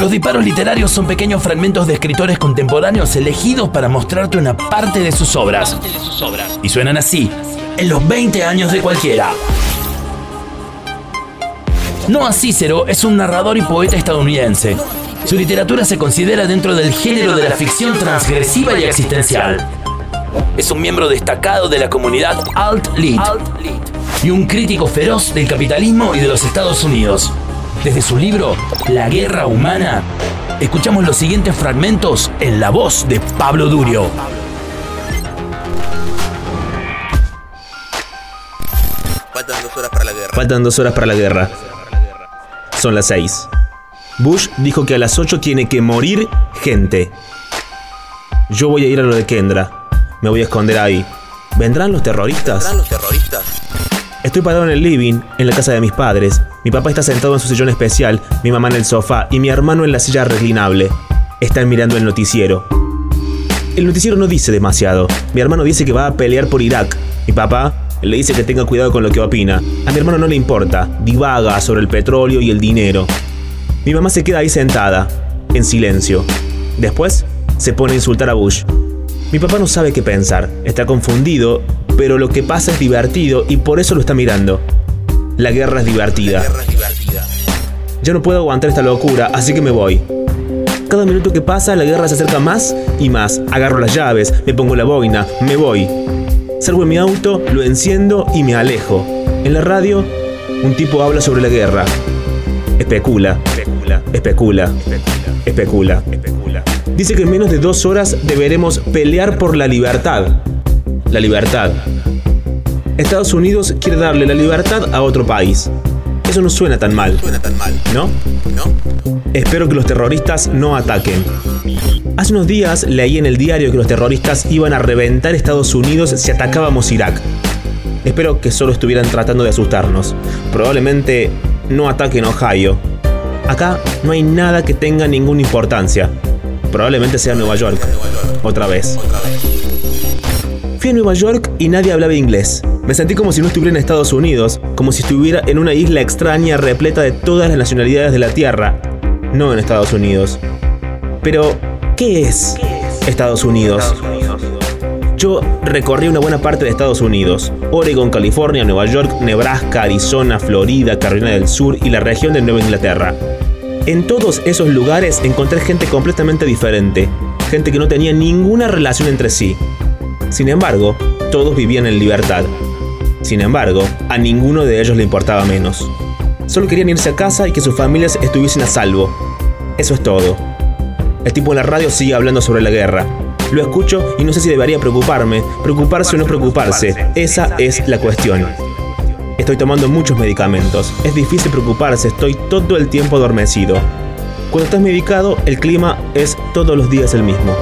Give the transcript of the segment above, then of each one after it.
Los disparos literarios son pequeños fragmentos de escritores contemporáneos elegidos para mostrarte una parte de sus obras. Y suenan así, en los 20 años de cualquiera. Noah Cicero es un narrador y poeta estadounidense. Su literatura se considera dentro del género de la ficción transgresiva y existencial. Es un miembro destacado de la comunidad Alt-Lit y un crítico feroz del capitalismo y de los Estados Unidos. Desde su libro La Guerra Humana, escuchamos los siguientes fragmentos en la voz de Pablo Durio. Faltan dos horas para la guerra. Faltan dos horas para la guerra. Son las seis. Bush dijo que a las 8 tiene que morir gente. Yo voy a ir a lo de Kendra. Me voy a esconder ahí. ¿Vendrán los terroristas? ¿Vendrán los terroristas? Estoy parado en el living, en la casa de mis padres. Mi papá está sentado en su sillón especial, mi mamá en el sofá y mi hermano en la silla reclinable. Están mirando el noticiero. El noticiero no dice demasiado. Mi hermano dice que va a pelear por Irak. Mi papá le dice que tenga cuidado con lo que opina. A mi hermano no le importa, divaga sobre el petróleo y el dinero. Mi mamá se queda ahí sentada, en silencio. Después se pone a insultar a Bush. Mi papá no sabe qué pensar, está confundido, pero lo que pasa es divertido y por eso lo está mirando. La guerra es divertida. Ya no puedo aguantar esta locura, así que me voy. Cada minuto que pasa, la guerra se acerca más y más. Agarro las llaves, me pongo la boina, me voy. Salgo en mi auto, lo enciendo y me alejo. En la radio, un tipo habla sobre la guerra. Especula, especula, especula, especula. Dice que en menos de dos horas deberemos pelear por la libertad. La libertad. Estados Unidos quiere darle la libertad a otro país. Eso no suena tan mal, Suena tan mal, ¿no? ¿no? Espero que los terroristas no ataquen. Hace unos días leí en el diario que los terroristas iban a reventar Estados Unidos si atacábamos Irak. Espero que solo estuvieran tratando de asustarnos. Probablemente no ataquen Ohio. Acá no hay nada que tenga ninguna importancia. Probablemente sea Nueva York. Otra vez. Otra vez. Fui a Nueva York y nadie hablaba inglés. Me sentí como si no estuviera en Estados Unidos, como si estuviera en una isla extraña repleta de todas las nacionalidades de la Tierra, no en Estados Unidos. Pero, ¿qué es Estados Unidos? Yo recorrí una buena parte de Estados Unidos, Oregon, California, Nueva York, Nebraska, Arizona, Florida, Carolina del Sur y la región de Nueva Inglaterra. En todos esos lugares encontré gente completamente diferente, gente que no tenía ninguna relación entre sí. Sin embargo, todos vivían en libertad. Sin embargo, a ninguno de ellos le importaba menos. Solo querían irse a casa y que sus familias estuviesen a salvo. Eso es todo. El tipo en la radio sigue hablando sobre la guerra. Lo escucho y no sé si debería preocuparme, preocuparse o no preocuparse. Esa es la cuestión. Estoy tomando muchos medicamentos. Es difícil preocuparse, estoy todo el tiempo adormecido. Cuando estás medicado, el clima es todos los días el mismo.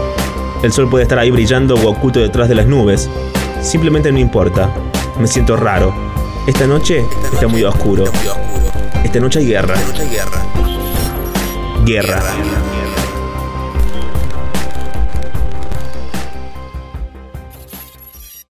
El sol puede estar ahí brillando o oculto detrás de las nubes. Simplemente no importa. Me siento raro. Esta noche está muy oscuro. Esta noche hay guerra. Esta noche hay guerra. Guerra. Guerra.